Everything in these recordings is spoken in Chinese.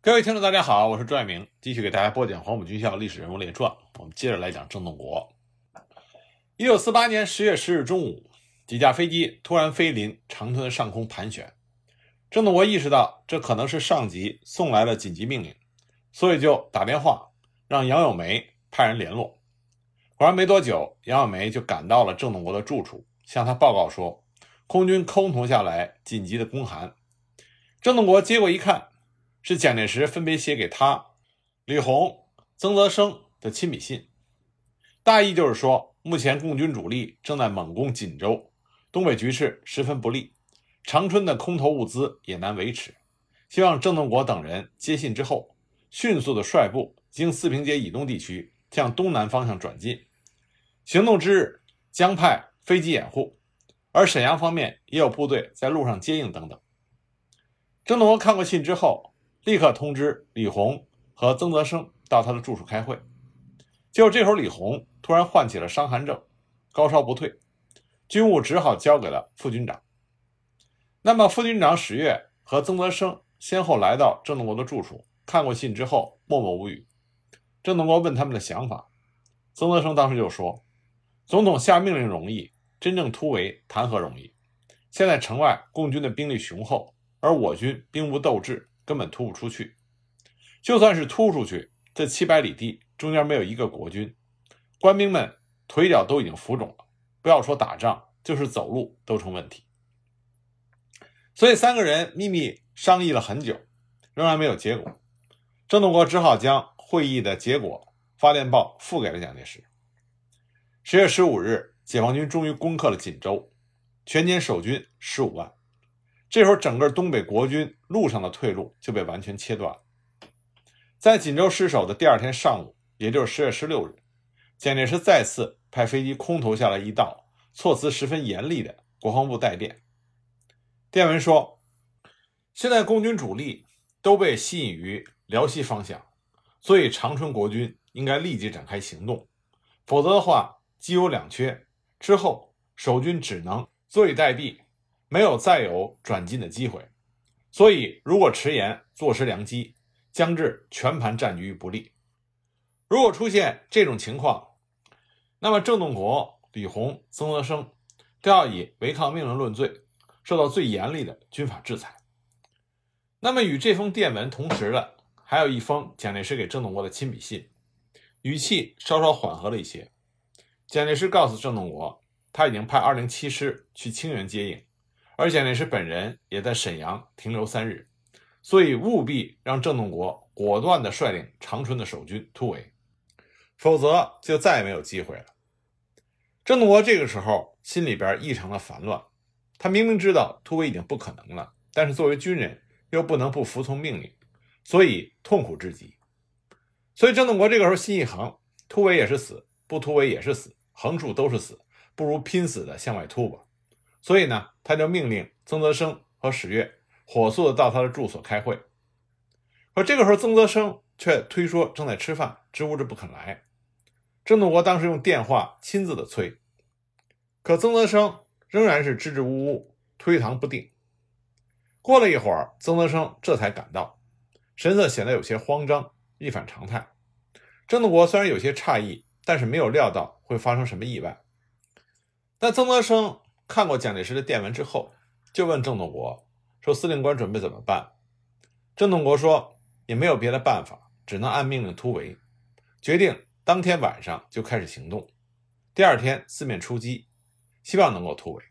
各位听众，大家好，我是朱爱明，继续给大家播讲《黄埔军校历史人物列传》。我们接着来讲郑洞国。一九四八年十月十日中午，几架飞机突然飞临长春上空盘旋。郑洞国意识到这可能是上级送来了紧急命令，所以就打电话让杨友梅派人联络。果然没多久，杨友梅就赶到了郑洞国的住处，向他报告说，空军空投下来紧急的公函。郑洞国接过一看。是蒋介石分别写给他、李鸿、曾泽生的亲笔信，大意就是说，目前共军主力正在猛攻锦州，东北局势十分不利，长春的空投物资也难维持，希望郑洞国等人接信之后，迅速的率部经四平街以东地区向东南方向转进，行动之日将派飞机掩护，而沈阳方面也有部队在路上接应等等。郑洞国看过信之后。立刻通知李鸿和曾泽生到他的住处开会。结果这会儿李鸿突然患起了伤寒症，高烧不退，军务只好交给了副军长。那么副军长史月和曾泽生先后来到郑洞国的住处，看过信之后默默无语。郑洞国问他们的想法，曾泽生当时就说：“总统下命令容易，真正突围谈何容易？现在城外共军的兵力雄厚，而我军兵无斗志。”根本突不出去，就算是突出去，这七百里地中间没有一个国军，官兵们腿脚都已经浮肿了，不要说打仗，就是走路都成问题。所以三个人秘密商议了很久，仍然没有结果。郑洞国只好将会议的结果发电报付给了蒋介石。十月十五日，解放军终于攻克了锦州，全歼守军十五万。这时候，整个东北国军路上的退路就被完全切断了。在锦州失守的第二天上午，也就是十月十六日，蒋介石再次派飞机空投下来一道措辞十分严厉的国防部带电。电文说：“现在共军主力都被吸引于辽西方向，所以长春国军应该立即展开行动，否则的话，机有两缺，之后守军只能坐以待毙。”没有再有转进的机会，所以如果迟延，坐失良机，将至全盘战局于不利。如果出现这种情况，那么郑洞国、李鸿、曾泽生都要以违抗命令论罪，受到最严厉的军法制裁。那么与这封电文同时的，还有一封蒋介石给郑洞国的亲笔信，语气稍稍缓和了一些。蒋介石告诉郑洞国，他已经派二零七师去清源接应。而蒋介石本人也在沈阳停留三日，所以务必让郑洞国果断地率领长春的守军突围，否则就再也没有机会了。郑洞国这个时候心里边异常的烦乱，他明明知道突围已经不可能了，但是作为军人又不能不服从命令，所以痛苦至极。所以郑洞国这个时候心一横，突围也是死，不突围也是死，横竖都是死，不如拼死的向外突吧。所以呢，他就命令曾泽生和史月火速的到他的住所开会。可这个时候，曾泽生却推说正在吃饭，支吾着不肯来。郑洞国当时用电话亲自的催，可曾泽生仍然是支支吾吾，推搪不定。过了一会儿，曾泽生这才赶到，神色显得有些慌张，一反常态。郑洞国虽然有些诧异，但是没有料到会发生什么意外。但曾泽生。看过蒋介石的电文之后，就问郑洞国说：“司令官准备怎么办？”郑洞国说：“也没有别的办法，只能按命令突围。决定当天晚上就开始行动，第二天四面出击，希望能够突围。”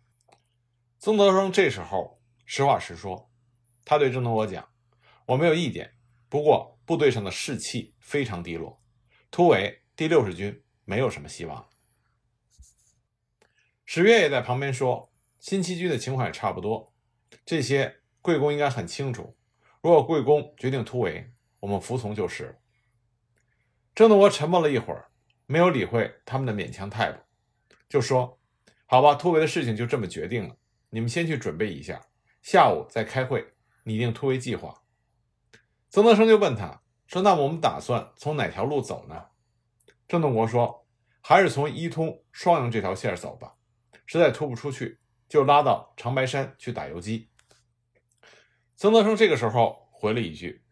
曾德生这时候实话实说，他对郑洞国讲：“我没有意见，不过部队上的士气非常低落，突围第六十军没有什么希望。”史月也在旁边说：“新七军的情况也差不多，这些贵公应该很清楚。如果贵公决定突围，我们服从就是了。”郑洞国沉默了一会儿，没有理会他们的勉强态度，就说：“好吧，突围的事情就这么决定了，你们先去准备一下，下午再开会拟定突围计划。”曾德生就问他说：“那我们打算从哪条路走呢？”郑洞国说：“还是从伊通、双阳这条线走吧。”实在突不出去，就拉到长白山去打游击。曾德生这个时候回了一句：“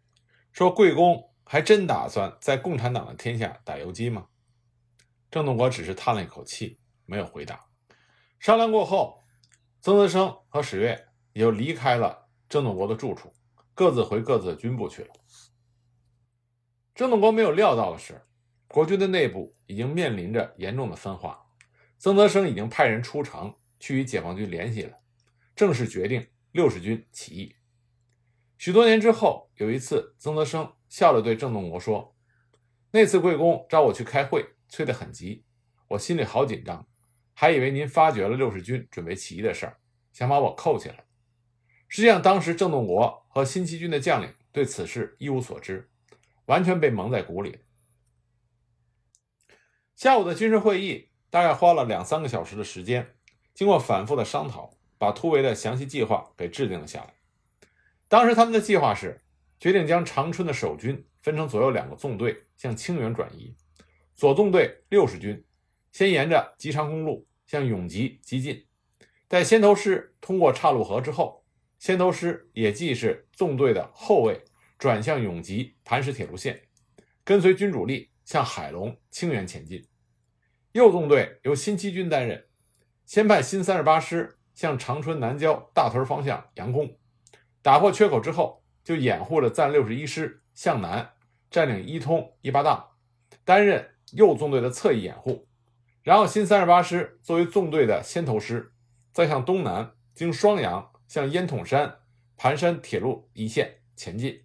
说贵公还真打算在共产党的天下打游击吗？郑洞国只是叹了一口气，没有回答。商量过后，曾泽生和史越也就离开了郑洞国的住处，各自回各自的军部去了。郑洞国没有料到的是，国军的内部已经面临着严重的分化。曾泽生已经派人出城去与解放军联系了，正式决定六十军起义。许多年之后，有一次，曾泽生笑着对郑洞国说：“那次贵公召我去开会，催得很急，我心里好紧张，还以为您发觉了六十军准备起义的事儿，想把我扣起来。实际上，当时郑洞国和新七军的将领对此事一无所知。”完全被蒙在鼓里。下午的军事会议大概花了两三个小时的时间，经过反复的商讨，把突围的详细计划给制定了下来。当时他们的计划是决定将长春的守军分成左右两个纵队向清源转移，左纵队六十军先沿着吉长公路向永吉急进，待先头师通过岔路河之后，先头师也即是纵队的后卫。转向永吉磐石铁路线，跟随军主力向海龙、清源前进。右纵队由新七军担任，先派新三十八师向长春南郊大屯方向佯攻，打破缺口之后，就掩护了暂六十一师向南占领伊通、一八荡，担任右纵队的侧翼掩护。然后新三十八师作为纵队的先头师，再向东南经双阳向烟筒山、盘山铁路一线前进。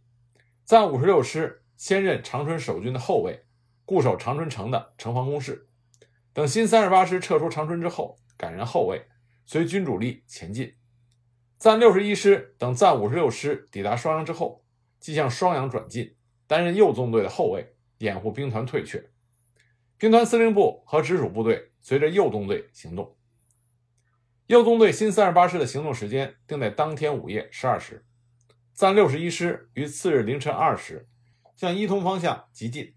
暂五十六师先任长春守军的后卫，固守长春城的城防工事。等新三十八师撤出长春之后，改任后卫，随军主力前进。暂六十一师等暂五十六师抵达双阳之后，即向双阳转进，担任右纵队的后卫，掩护兵团退却。兵团司令部和直属部队随着右纵队行动。右纵队新三十八师的行动时间定在当天午夜十二时。暂六十一师于次日凌晨二时向伊通方向急进，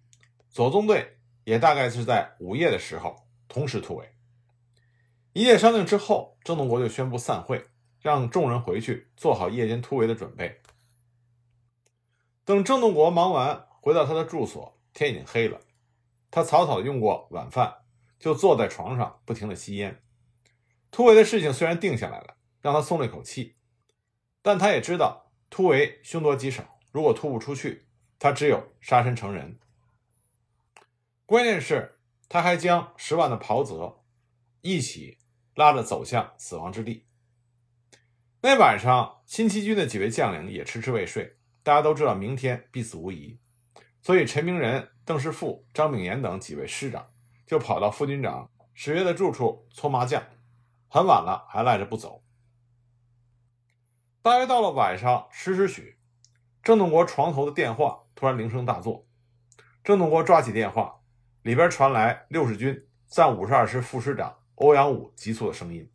左纵队也大概是在午夜的时候同时突围。一夜商定之后，郑洞国就宣布散会，让众人回去做好夜间突围的准备。等郑洞国忙完回到他的住所，天已经黑了。他草草用过晚饭，就坐在床上不停的吸烟。突围的事情虽然定下来了，让他松了一口气，但他也知道。突围凶多吉少，如果突不出去，他只有杀身成仁。关键是，他还将十万的袍泽一起拉着走向死亡之地。那晚上，新七军的几位将领也迟迟未睡，大家都知道明天必死无疑，所以陈明仁、邓师傅、张炳炎等几位师长就跑到副军长史约的住处搓麻将，很晚了还赖着不走。大约到了晚上十时许，郑洞国床头的电话突然铃声大作。郑洞国抓起电话，里边传来六十军暂五十二师副师长欧阳武急促的声音。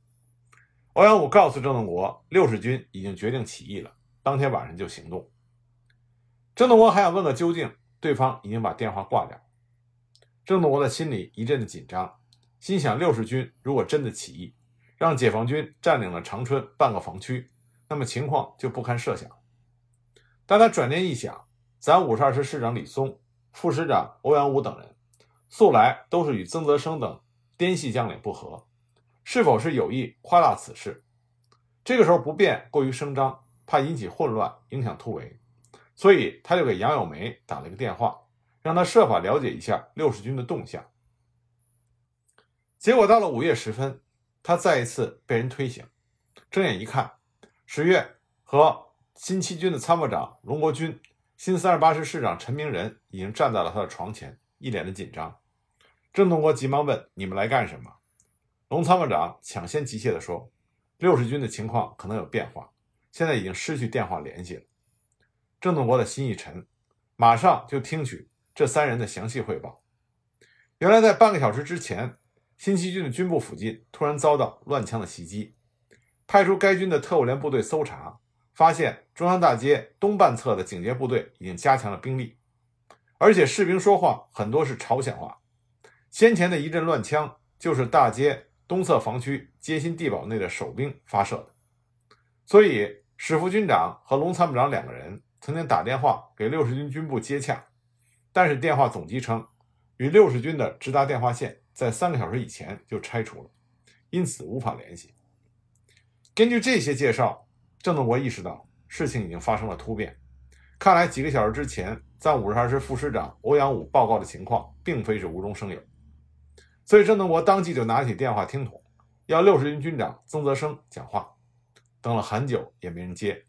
欧阳武告诉郑洞国，六十军已经决定起义了，当天晚上就行动。郑洞国还想问个究竟，对方已经把电话挂掉。郑洞国的心里一阵的紧张，心想：六十军如果真的起义，让解放军占领了长春半个防区。那么情况就不堪设想。但他转念一想，咱五十二师师长李松、副师长欧阳武等人，素来都是与曾泽生等滇系将领不和，是否是有意夸大此事？这个时候不便过于声张，怕引起混乱，影响突围，所以他就给杨友梅打了一个电话，让他设法了解一下六十军的动向。结果到了午夜时分，他再一次被人推醒，睁眼一看。十月和新七军的参谋长龙国军、新三十八师师长陈明仁已经站在了他的床前，一脸的紧张。郑洞国急忙问：“你们来干什么？”龙参谋长抢先急切地说：“六十军的情况可能有变化，现在已经失去电话联系了。”郑洞国的心一沉，马上就听取这三人的详细汇报。原来，在半个小时之前，新七军的军部附近突然遭到乱枪的袭击。派出该军的特务连部队搜查，发现中央大街东半侧的警戒部队已经加强了兵力，而且士兵说话很多是朝鲜话。先前的一阵乱枪就是大街东侧防区街心地堡内的守兵发射的。所以史副军长和龙参谋长两个人曾。经打电话给六十军军部接洽，但是电话总机称，与六十军的直达电话线在三个小时以前就拆除了，因此无法联系。根据这些介绍，郑洞国意识到事情已经发生了突变，看来几个小时之前在五十二师副师长欧阳武报告的情况，并非是无中生有。所以郑洞国当即就拿起电话听筒，要六十军军长曾泽生讲话。等了很久也没人接，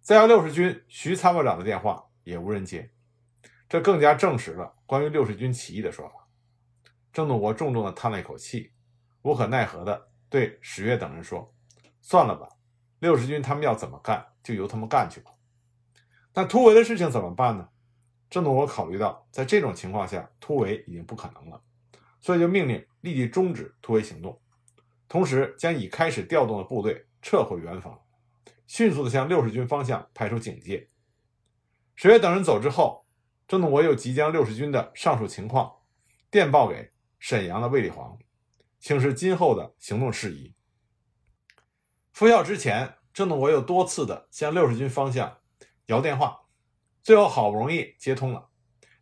再要六十军徐参谋长的电话也无人接，这更加证实了关于六十军起义的说法。郑洞国重重地叹了一口气，无可奈何地对史月等人说：“算了吧，六十军他们要怎么干就由他们干去吧。那突围的事情怎么办呢？”郑洞国考虑到在这种情况下突围已经不可能了，所以就命令立即终止突围行动，同时将已开始调动的部队。撤回原防，迅速的向六十军方向派出警戒。史月等人走之后，郑洞国又即将六十军的上述情况电报给沈阳的卫立煌，请示今后的行动事宜。赴校之前，郑洞国又多次的向六十军方向摇电话，最后好不容易接通了。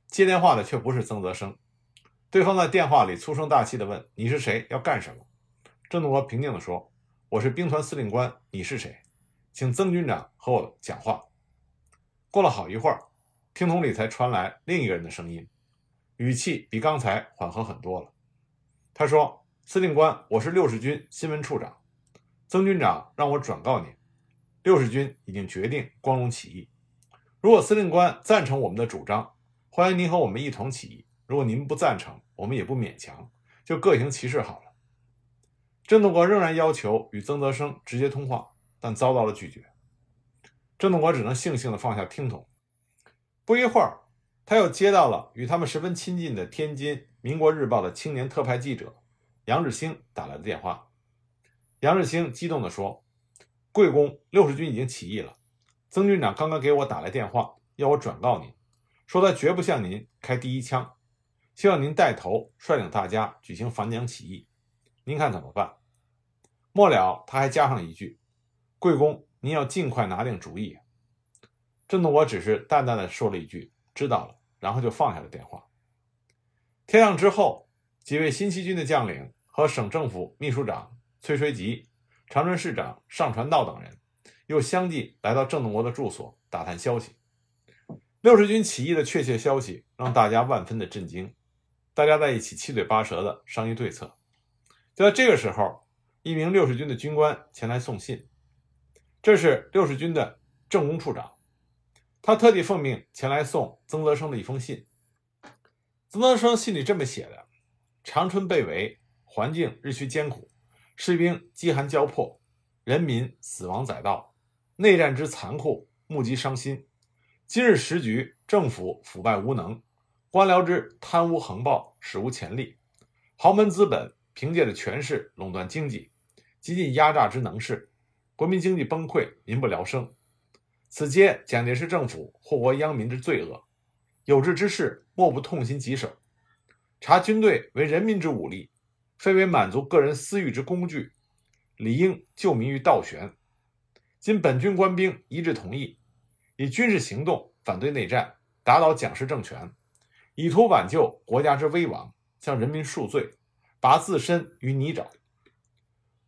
接电话的却不是曾泽生，对方在电话里粗声大气地问：“你是谁？要干什么？”郑洞国平静地说。我是兵团司令官，你是谁？请曾军长和我讲话。过了好一会儿，听筒里才传来另一个人的声音，语气比刚才缓和很多了。他说：“司令官，我是六十军新闻处长，曾军长让我转告您，六十军已经决定光荣起义。如果司令官赞成我们的主张，欢迎您和我们一同起义；如果您不赞成，我们也不勉强，就各行其事好了。”郑洞国仍然要求与曾泽生直接通话，但遭到了拒绝。郑洞国只能悻悻地放下听筒。不一会儿，他又接到了与他们十分亲近的天津《民国日报》的青年特派记者杨志兴打来的电话。杨志兴激动地说：“贵公，六十军已经起义了。曾军长刚刚给我打来电话，要我转告您，说他绝不向您开第一枪，希望您带头率领大家举行反蒋起义。”您看怎么办？末了，他还加上一句：“贵公，您要尽快拿定主意。”郑洞国只是淡淡的说了一句：“知道了。”然后就放下了电话。天亮之后，几位新七军的将领和省政府秘书长崔水吉、长春市长尚传道等人，又相继来到郑洞国的住所打探消息。六十军起义的确切消息让大家万分的震惊，大家在一起七嘴八舌的商议对策。就在这个时候，一名六十军的军官前来送信。这是六十军的政工处长，他特地奉命前来送曾泽生的一封信。曾泽生信里这么写的：“长春被围，环境日趋艰苦，士兵饥寒交迫，人民死亡载道，内战之残酷，目击伤心。今日时局，政府腐败无能，官僚之贪污横暴，史无前例，豪门资本。”凭借着权势垄断经济，极尽压榨之能事，国民经济崩溃，民不聊生。此皆蒋介石政府祸国殃民之罪恶。有志之士莫不痛心疾首。察军队为人民之武力，非为满足个人私欲之工具，理应救民于倒悬。今本军官兵一致同意，以军事行动反对内战，打倒蒋氏政权，以图挽救国家之危亡，向人民赎罪。拔自身于泥沼，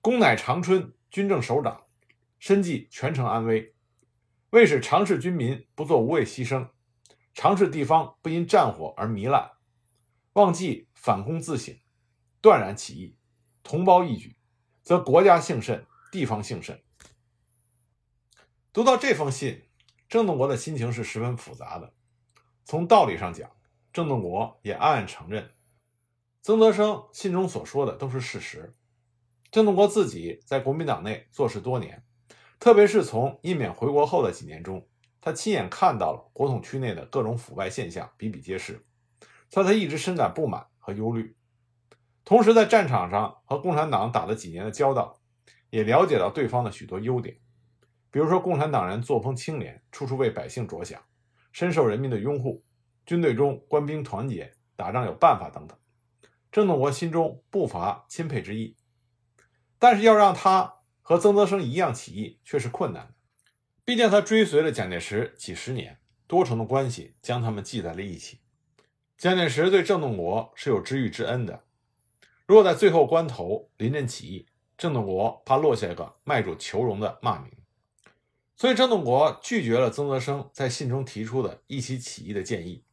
公乃长春军政首长，身系全城安危，为使长市军民不做无谓牺牲，长市地方不因战火而糜烂，忘记反攻自省，断然起义，同胞一举，则国家幸甚，地方幸甚。读到这封信，郑洞国的心情是十分复杂的。从道理上讲，郑洞国也暗暗承认。曾泽生信中所说的都是事实。郑洞国自己在国民党内做事多年，特别是从印缅回国后的几年中，他亲眼看到了国统区内的各种腐败现象比比皆是，所以他一直深感不满和忧虑。同时，在战场上和共产党打了几年的交道，也了解到对方的许多优点，比如说共产党人作风清廉，处处为百姓着想，深受人民的拥护，军队中官兵团结，打仗有办法等等。郑洞国心中不乏钦佩之意，但是要让他和曾泽生一样起义却是困难的。毕竟他追随了蒋介石几十年，多重的关系将他们系在了一起。蒋介石对郑洞国是有知遇之恩的。如果在最后关头临阵起义，郑洞国怕落下一个卖主求荣的骂名，所以郑洞国拒绝了曾泽生在信中提出的一起起义的建议。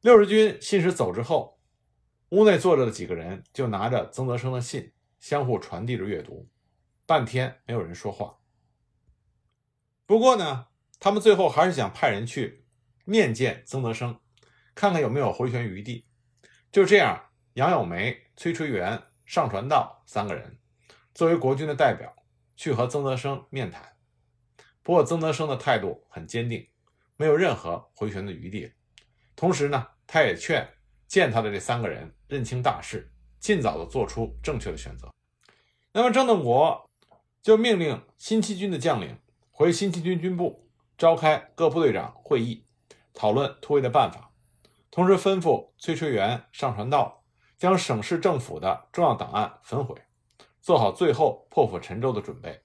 六十军信使走之后，屋内坐着的几个人就拿着曾泽生的信，相互传递着阅读，半天没有人说话。不过呢，他们最后还是想派人去面见曾泽生，看看有没有回旋余地。就这样，杨友梅、崔垂元、上传道三个人作为国军的代表去和曾泽生面谈。不过曾德生的态度很坚定，没有任何回旋的余地。同时呢，他也劝见他的这三个人认清大势，尽早的做出正确的选择。那么郑洞国就命令新七军的将领。回新七军军部召开各部队长会议，讨论突围的办法，同时吩咐崔垂元、上传道将省市政府的重要档案焚毁，做好最后破釜沉舟的准备。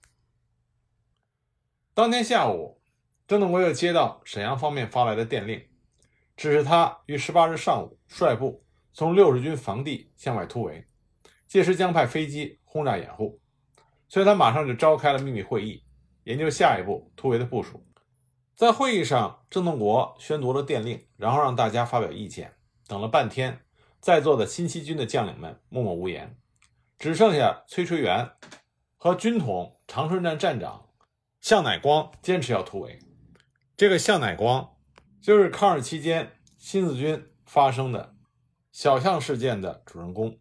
当天下午，郑洞国又接到沈阳方面发来的电令，指示他于十八日上午率部从六十军防地向外突围，届时将派飞机轰炸掩护，所以他马上就召开了秘密会议。研究下一步突围的部署，在会议上，郑洞国宣读了电令，然后让大家发表意见。等了半天，在座的新七军的将领们默默无言，只剩下崔垂元和军统长春站站长向乃光坚持要突围。这个向乃光就是抗日期间新四军发生的小象事件的主人公。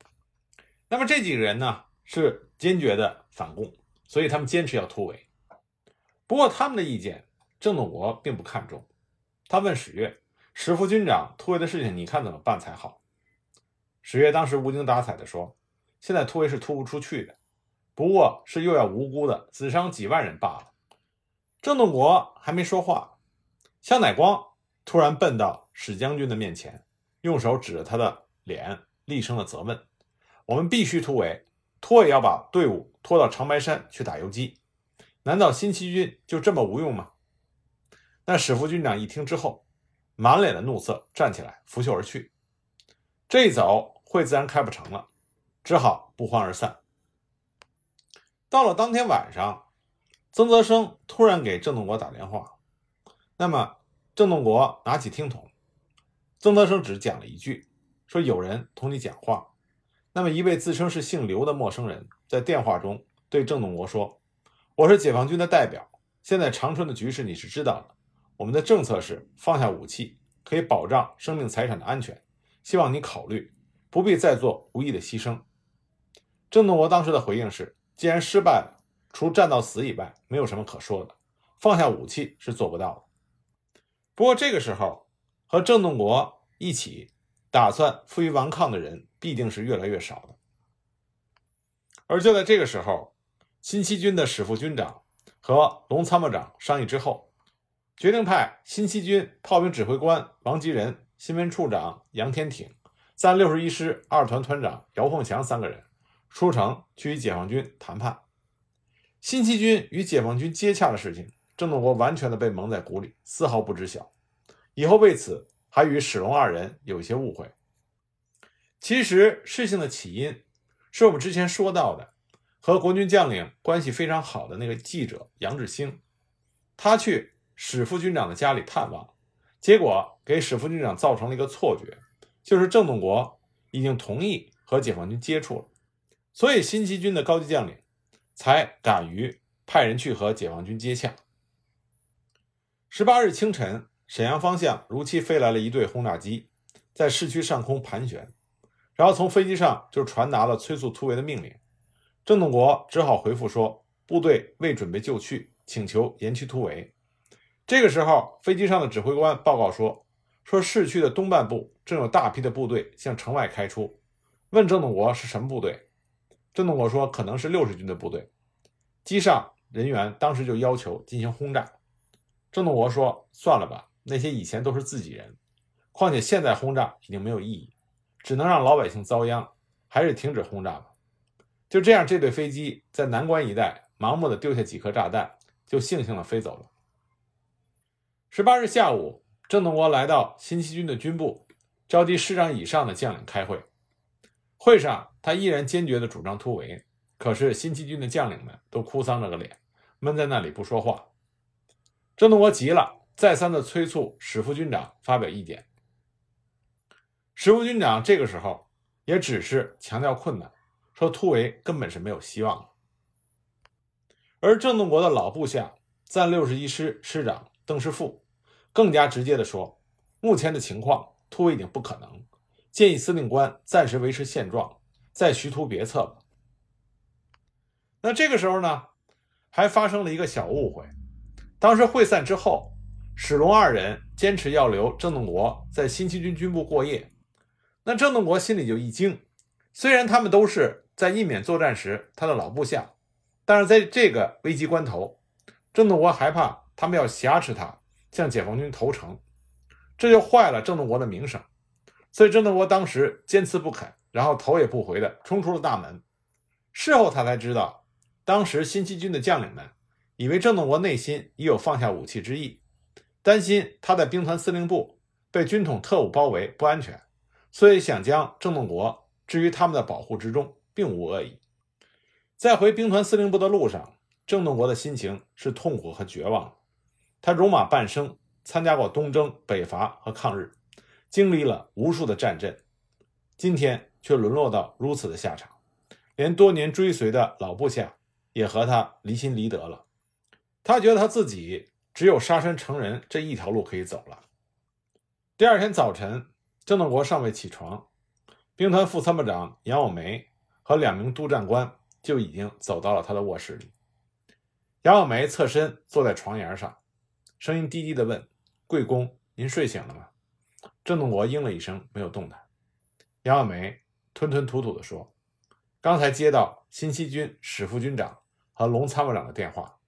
那么这几个人呢，是坚决的反共，所以他们坚持要突围。不过，他们的意见郑洞国并不看重。他问史岳：“史副军长突围的事情，你看怎么办才好？”史岳当时无精打采地说：“现在突围是突不出去的，不过是又要无辜的死伤几万人罢了。”郑洞国还没说话，香乃光突然奔到史将军的面前，用手指着他的脸，厉声的责问：“我们必须突围，拖也要把队伍拖到长白山去打游击。”难道新七军就这么无用吗？那史副军长一听之后，满脸的怒色，站起来拂袖而去。这一走，会自然开不成了，只好不欢而散。到了当天晚上，曾泽生突然给郑洞国打电话。那么，郑洞国拿起听筒，曾泽生只讲了一句，说有人同你讲话。那么，一位自称是姓刘的陌生人在电话中对郑洞国说。我是解放军的代表，现在长春的局势你是知道的。我们的政策是放下武器，可以保障生命财产的安全。希望你考虑，不必再做无意的牺牲。郑洞国当时的回应是：既然失败了，除战到死以外，没有什么可说的。放下武器是做不到的。不过这个时候，和郑洞国一起打算负隅顽抗的人，必定是越来越少的。而就在这个时候。新七军的史副军长和龙参谋长商议之后，决定派新七军炮兵指挥官王吉仁、新闻处长杨天挺、三六十一师二团团长姚凤强三个人出城去与解放军谈判。新七军与解放军接洽的事情，郑洞国完全的被蒙在鼓里，丝毫不知晓。以后为此还与史龙二人有一些误会。其实事情的起因是我们之前说到的。和国军将领关系非常好的那个记者杨志兴，他去史副军长的家里探望，结果给史副军长造成了一个错觉，就是郑洞国已经同意和解放军接触了，所以新七军的高级将领才敢于派人去和解放军接洽。十八日清晨，沈阳方向如期飞来了一队轰炸机，在市区上空盘旋，然后从飞机上就传达了催促突围的命令。郑洞国只好回复说：“部队未准备就绪，请求延期突围。”这个时候，飞机上的指挥官报告说：“说市区的东半部正有大批的部队向城外开出。”问郑洞国是什么部队？郑洞国说：“可能是六十军的部队。”机上人员当时就要求进行轰炸。郑洞国说：“算了吧，那些以前都是自己人，况且现在轰炸已经没有意义，只能让老百姓遭殃，还是停止轰炸吧。”就这样，这队飞机在南关一带盲目的丢下几颗炸弹，就悻悻地飞走了。十八日下午，郑洞国来到新七军的军部，召集师长以上的将领开会。会上，他依然坚决地主张突围，可是新七军的将领们都哭丧着个脸，闷在那里不说话。郑洞国急了，再三地催促史副军长发表意见。史副军长这个时候也只是强调困难，说突围根本是没有希望了。而郑洞国的老部下暂六十一师师长邓师富更加直接地说：“目前的情况，突围已经不可能，建议司令官暂时维持现状，再徐图别策吧。”那这个时候呢，还发生了一个小误会。当时会散之后，史龙二人坚持要留郑洞国在新七军军部过夜。那郑洞国心里就一惊，虽然他们都是在印缅作战时他的老部下，但是在这个危急关头，郑洞国害怕他们要挟持他向解放军投诚，这就坏了郑洞国的名声。所以郑洞国当时坚持不肯，然后头也不回的冲出了大门。事后他才知道，当时新七军的将领们以为郑洞国内心已有放下武器之意，担心他在兵团司令部被军统特务包围不安全。所以想将郑洞国置于他们的保护之中，并无恶意。在回兵团司令部的路上，郑洞国的心情是痛苦和绝望。他戎马半生，参加过东征、北伐和抗日，经历了无数的战阵，今天却沦落到如此的下场，连多年追随的老部下也和他离心离德了。他觉得他自己只有杀身成仁这一条路可以走了。第二天早晨。郑洞国尚未起床，兵团副参谋长杨友梅和两名督战官就已经走到了他的卧室里。杨友梅侧身坐在床沿上，声音低低的问：“贵公，您睡醒了吗？”郑洞国应了一声，没有动弹。杨友梅吞吞吐吐地说：“刚才接到新七军史副军长和龙参谋长的电话，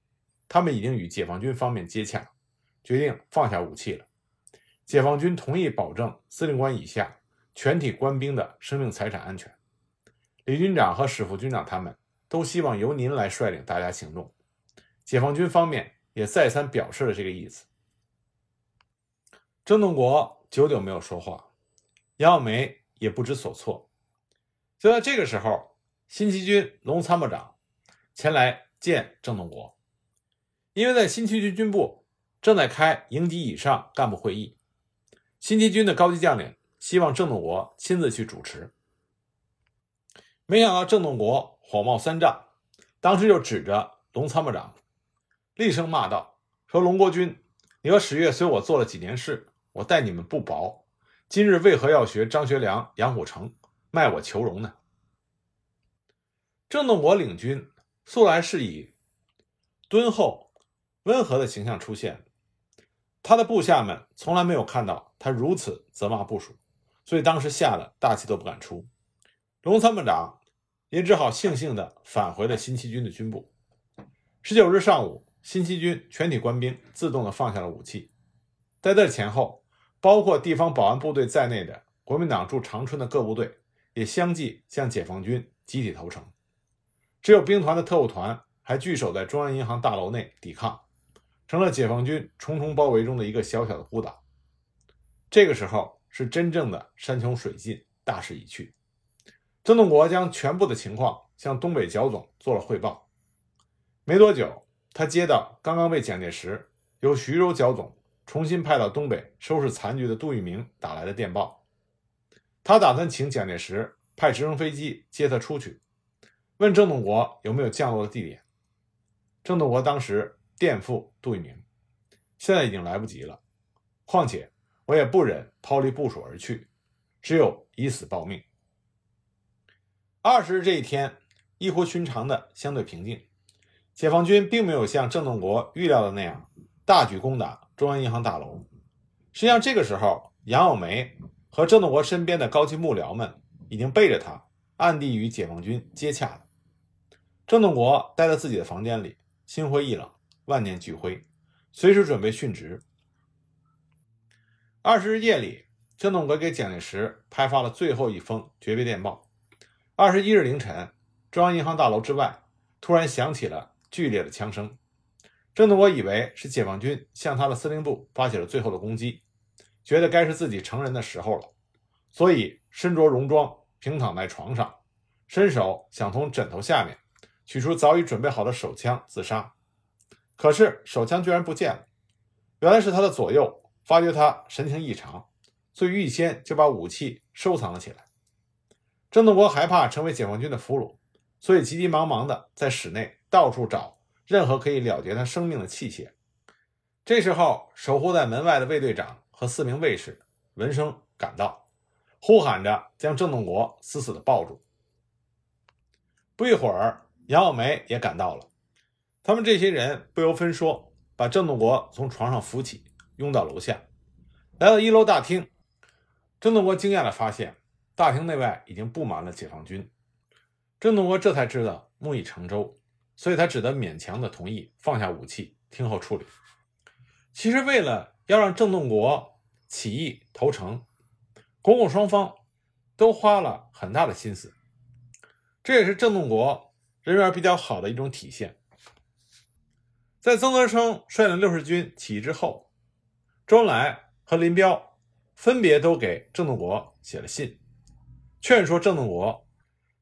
他们已经与解放军方面接洽，决定放下武器了。”解放军同意保证司令官以下全体官兵的生命财产安全。李军长和史副军长他们都希望由您来率领大家行动。解放军方面也再三表示了这个意思。郑洞国久久没有说话，杨耀梅也不知所措。就在这个时候，新七军龙参谋长前来见郑洞国，因为在新七军军部正在开营级以上干部会议。新七军的高级将领希望郑洞国亲自去主持，没想到郑洞国火冒三丈，当时就指着龙参谋长，厉声骂道：“说龙国军，你和史月随我做了几年事，我待你们不薄，今日为何要学张学良、杨虎城卖我求荣呢？”郑洞国领军素来是以敦厚、温和的形象出现。他的部下们从来没有看到他如此责骂部属，所以当时吓得大气都不敢出。龙参谋长也只好悻悻地返回了新七军的军部。十九日上午，新七军全体官兵自动地放下了武器。在这前后，包括地方保安部队在内的国民党驻长春的各部队也相继向解放军集体投诚。只有兵团的特务团还据守在中央银行大楼内抵抗。成了解放军重重包围中的一个小小的孤岛。这个时候是真正的山穷水尽，大势已去。郑洞国将全部的情况向东北剿总做了汇报。没多久，他接到刚刚被蒋介石由徐州剿总重新派到东北收拾残局的杜聿明打来的电报。他打算请蒋介石派直升飞机接他出去，问郑洞国有没有降落的地点。郑洞国当时。垫付杜聿明，现在已经来不及了。况且我也不忍抛离部署而去，只有以死报命。二十日这一天，异乎寻常的相对平静。解放军并没有像郑洞国预料的那样大举攻打中央银行大楼。实际上，这个时候杨友梅和郑洞国身边的高级幕僚们已经背着他，暗地与解放军接洽了。郑洞国待在自己的房间里，心灰意冷。万念俱灰，随时准备殉职。二十日夜里，郑洞国给蒋介石派发了最后一封诀别电报。二十一日凌晨，中央银行大楼之外突然响起了剧烈的枪声，郑洞国以为是解放军向他的司令部发起了最后的攻击，觉得该是自己成人的时候了，所以身着戎装，平躺在床上，伸手想从枕头下面取出早已准备好的手枪自杀。可是手枪居然不见了，原来是他的左右发觉他神情异常，所以预先就把武器收藏了起来。郑洞国害怕成为解放军的俘虏，所以急急忙忙地在室内到处找。任何可以了结他生命的器械。这时候，守护在门外的卫队长和四名卫士闻声赶到，呼喊着将郑洞国死死地抱住。不一会儿，杨友梅也赶到了。他们这些人不由分说，把郑洞国从床上扶起，拥到楼下，来到一楼大厅。郑洞国惊讶地发现，大厅内外已经布满了解放军。郑洞国这才知道木已成舟。所以他只得勉强的同意放下武器，听候处理。其实，为了要让郑洞国起义投诚，国共双方都花了很大的心思。这也是郑洞国人缘比较好的一种体现。在曾德生率领六十军起义之后，周恩来和林彪分别都给郑洞国写了信，劝说郑洞国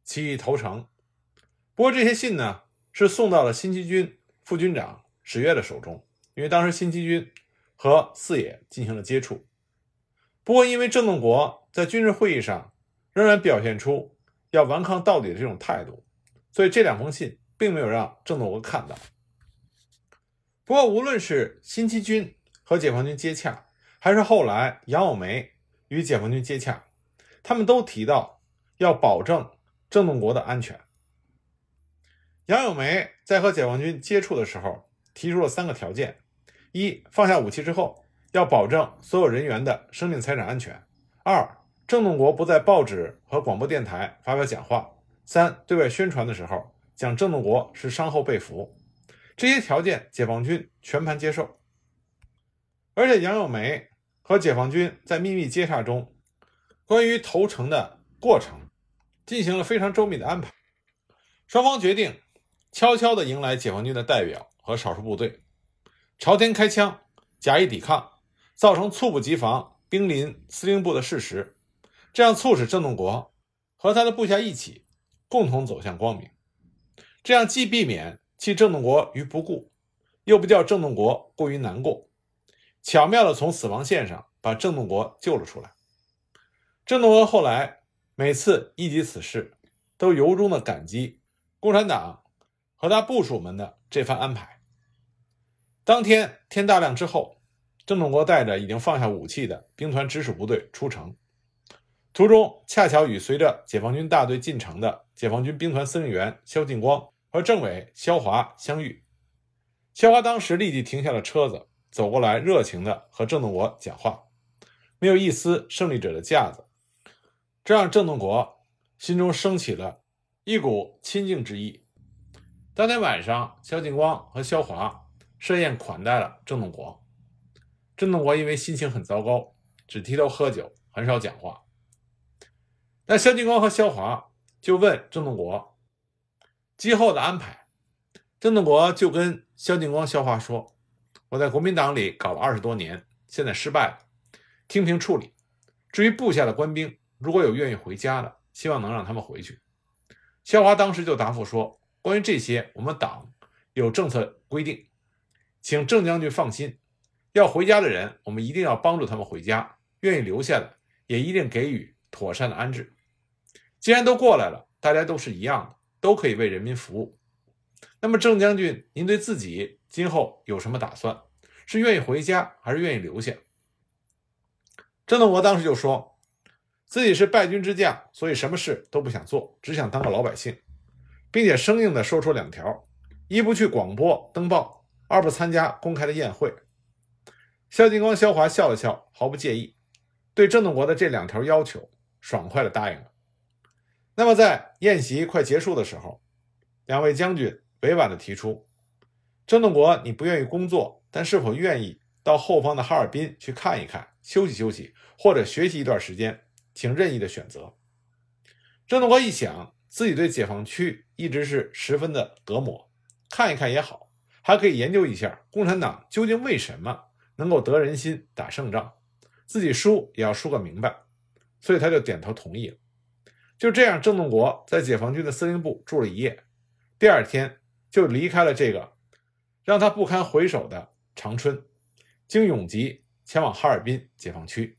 起义投诚。不过，这些信呢？是送到了新七军副军长史岳的手中，因为当时新七军和四野进行了接触。不过，因为郑洞国在军事会议上仍然表现出要顽抗到底的这种态度，所以这两封信并没有让郑洞国看到。不过，无论是新七军和解放军接洽，还是后来杨友梅与解放军接洽，他们都提到要保证郑洞国的安全。杨友梅在和解放军接触的时候提出了三个条件：一、放下武器之后要保证所有人员的生命财产安全；二、郑洞国不在报纸和广播电台发表讲话；三、对外宣传的时候讲郑洞国是伤后被俘。这些条件，解放军全盘接受。而且杨友梅和解放军在秘密接洽中，关于投诚的过程进行了非常周密的安排，双方决定。悄悄地迎来解放军的代表和少数部队，朝天开枪，假意抵抗，造成猝不及防兵临司令部的事实，这样促使郑洞国和他的部下一起共同走向光明。这样既避免弃郑洞国于不顾，又不叫郑洞国过于难过，巧妙地从死亡线上把郑洞国救了出来。郑洞国后来每次忆及此事，都由衷的感激共产党。和他部属们的这番安排。当天天大亮之后，郑洞国带着已经放下武器的兵团直属部队出城，途中恰巧与随着解放军大队进城的解放军兵团司令员肖劲光和政委肖华相遇。肖华当时立即停下了车子，走过来，热情地和郑洞国讲话，没有一丝胜利者的架子，这让郑洞国心中升起了一股亲近之意。当天晚上，萧劲光和萧华设宴款待了郑洞国。郑洞国因为心情很糟糕，只低头喝酒，很少讲话。那萧劲光和萧华就问郑洞国今后的安排。郑洞国就跟萧劲光、萧华说：“我在国民党里搞了二十多年，现在失败了，听凭处理。至于部下的官兵，如果有愿意回家的，希望能让他们回去。”萧华当时就答复说。关于这些，我们党有政策规定，请郑将军放心。要回家的人，我们一定要帮助他们回家；愿意留下的，也一定给予妥善的安置。既然都过来了，大家都是一样的，都可以为人民服务。那么，郑将军，您对自己今后有什么打算？是愿意回家，还是愿意留下？郑洞国当时就说自己是败军之将，所以什么事都不想做，只想当个老百姓。并且生硬地说出两条：一不去广播登报，二不参加公开的宴会。肖劲光、肖华笑了笑，毫不介意，对郑洞国的这两条要求爽快地答应了。那么在宴席快结束的时候，两位将军委婉地提出：郑洞国，你不愿意工作，但是否愿意到后方的哈尔滨去看一看，休息休息，或者学习一段时间，请任意的选择。郑洞国一想。自己对解放区一直是十分的隔膜，看一看也好，还可以研究一下共产党究竟为什么能够得人心、打胜仗，自己输也要输个明白。所以他就点头同意了。就这样，郑洞国在解放军的司令部住了一夜，第二天就离开了这个让他不堪回首的长春，经永吉前往哈尔滨解放区。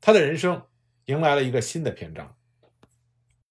他的人生迎来了一个新的篇章。